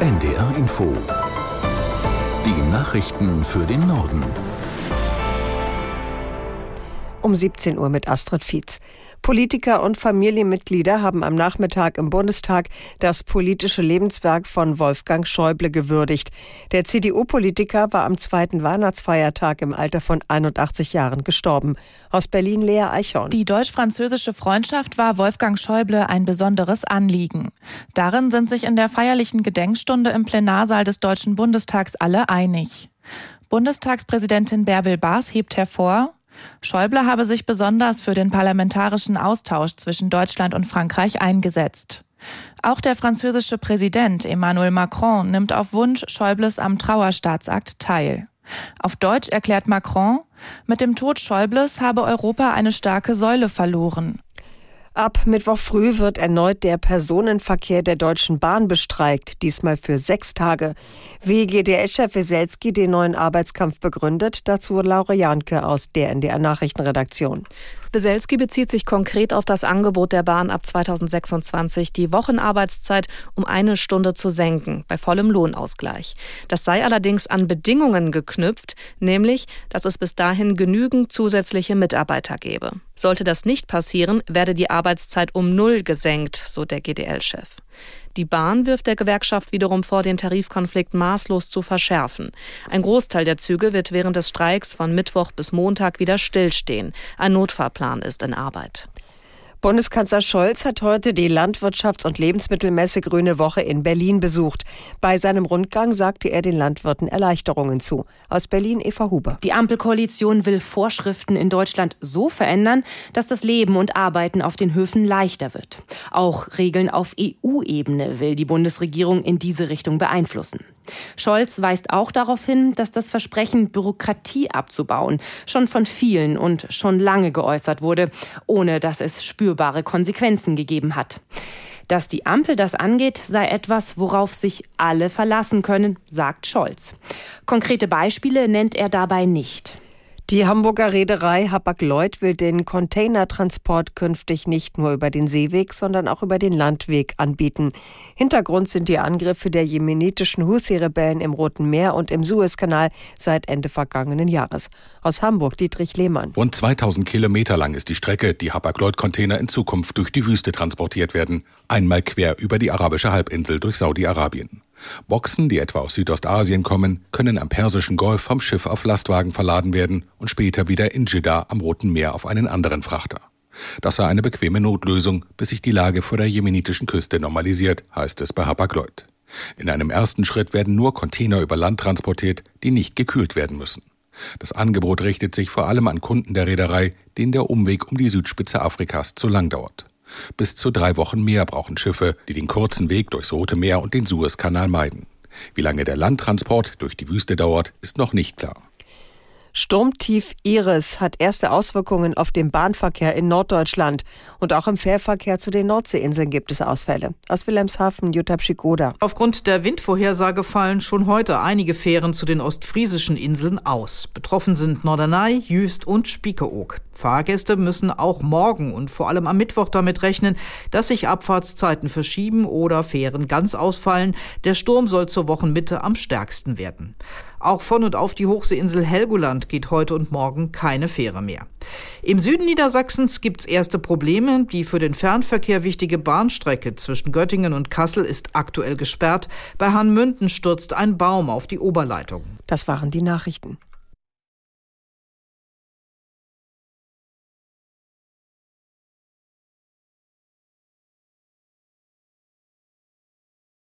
NDR Info. Die Nachrichten für den Norden. Um 17 Uhr mit Astrid Fietz. Politiker und Familienmitglieder haben am Nachmittag im Bundestag das politische Lebenswerk von Wolfgang Schäuble gewürdigt. Der CDU-Politiker war am zweiten Weihnachtsfeiertag im Alter von 81 Jahren gestorben. Aus Berlin Lea Eichhorn. Die deutsch-französische Freundschaft war Wolfgang Schäuble ein besonderes Anliegen. Darin sind sich in der feierlichen Gedenkstunde im Plenarsaal des Deutschen Bundestags alle einig. Bundestagspräsidentin Bärbel Baas hebt hervor, Schäuble habe sich besonders für den parlamentarischen Austausch zwischen Deutschland und Frankreich eingesetzt. Auch der französische Präsident Emmanuel Macron nimmt auf Wunsch Schäubles am Trauerstaatsakt teil. Auf Deutsch erklärt Macron, mit dem Tod Schäubles habe Europa eine starke Säule verloren. Ab Mittwoch früh wird erneut der Personenverkehr der Deutschen Bahn bestreikt, diesmal für sechs Tage. Wie GDL-Chef Weselski den neuen Arbeitskampf begründet, dazu Laura Janke aus der NDR Nachrichtenredaktion. Beselski bezieht sich konkret auf das Angebot der Bahn ab 2026, die Wochenarbeitszeit um eine Stunde zu senken, bei vollem Lohnausgleich. Das sei allerdings an Bedingungen geknüpft, nämlich, dass es bis dahin genügend zusätzliche Mitarbeiter gäbe. Sollte das nicht passieren, werde die Arbeitszeit um null gesenkt, so der GDL-Chef. Die Bahn wirft der Gewerkschaft wiederum vor, den Tarifkonflikt maßlos zu verschärfen. Ein Großteil der Züge wird während des Streiks von Mittwoch bis Montag wieder stillstehen. Ein Notfahrplan ist in Arbeit. Bundeskanzler Scholz hat heute die Landwirtschafts- und Lebensmittelmesse Grüne Woche in Berlin besucht. Bei seinem Rundgang sagte er den Landwirten Erleichterungen zu. Aus Berlin Eva Huber. Die Ampelkoalition will Vorschriften in Deutschland so verändern, dass das Leben und Arbeiten auf den Höfen leichter wird. Auch Regeln auf EU-Ebene will die Bundesregierung in diese Richtung beeinflussen. Scholz weist auch darauf hin, dass das Versprechen, Bürokratie abzubauen, schon von vielen und schon lange geäußert wurde, ohne dass es spürbare Konsequenzen gegeben hat. Dass die Ampel das angeht, sei etwas, worauf sich alle verlassen können, sagt Scholz. Konkrete Beispiele nennt er dabei nicht. Die Hamburger Reederei Hapag-Lloyd will den Containertransport künftig nicht nur über den Seeweg, sondern auch über den Landweg anbieten. Hintergrund sind die Angriffe der jemenitischen Houthi-Rebellen im Roten Meer und im Suezkanal seit Ende vergangenen Jahres. Aus Hamburg Dietrich Lehmann. Rund 2000 Kilometer lang ist die Strecke, die Hapag-Lloyd-Container in Zukunft durch die Wüste transportiert werden. Einmal quer über die arabische Halbinsel durch Saudi-Arabien. Boxen, die etwa aus Südostasien kommen, können am Persischen Golf vom Schiff auf Lastwagen verladen werden und später wieder in Jeddah am Roten Meer auf einen anderen Frachter. Das sei eine bequeme Notlösung, bis sich die Lage vor der jemenitischen Küste normalisiert, heißt es bei Hapag-Lloyd. In einem ersten Schritt werden nur Container über Land transportiert, die nicht gekühlt werden müssen. Das Angebot richtet sich vor allem an Kunden der Reederei, denen der Umweg um die Südspitze Afrikas zu lang dauert. Bis zu drei Wochen mehr brauchen Schiffe, die den kurzen Weg durchs Rote Meer und den Suezkanal meiden. Wie lange der Landtransport durch die Wüste dauert, ist noch nicht klar. Sturmtief Iris hat erste Auswirkungen auf den Bahnverkehr in Norddeutschland. Und auch im Fährverkehr zu den Nordseeinseln gibt es Ausfälle. Aus Wilhelmshaven, Jutta Pschikoda. Aufgrund der Windvorhersage fallen schon heute einige Fähren zu den ostfriesischen Inseln aus. Betroffen sind Norderney, Jüst und Spiekeroog. Fahrgäste müssen auch morgen und vor allem am Mittwoch damit rechnen, dass sich Abfahrtszeiten verschieben oder Fähren ganz ausfallen. Der Sturm soll zur Wochenmitte am stärksten werden. Auch von und auf die Hochseeinsel Helgoland geht heute und morgen keine Fähre mehr. Im Süden Niedersachsens gibt's erste Probleme. Die für den Fernverkehr wichtige Bahnstrecke zwischen Göttingen und Kassel ist aktuell gesperrt. Bei Hanmünden stürzt ein Baum auf die Oberleitung. Das waren die Nachrichten.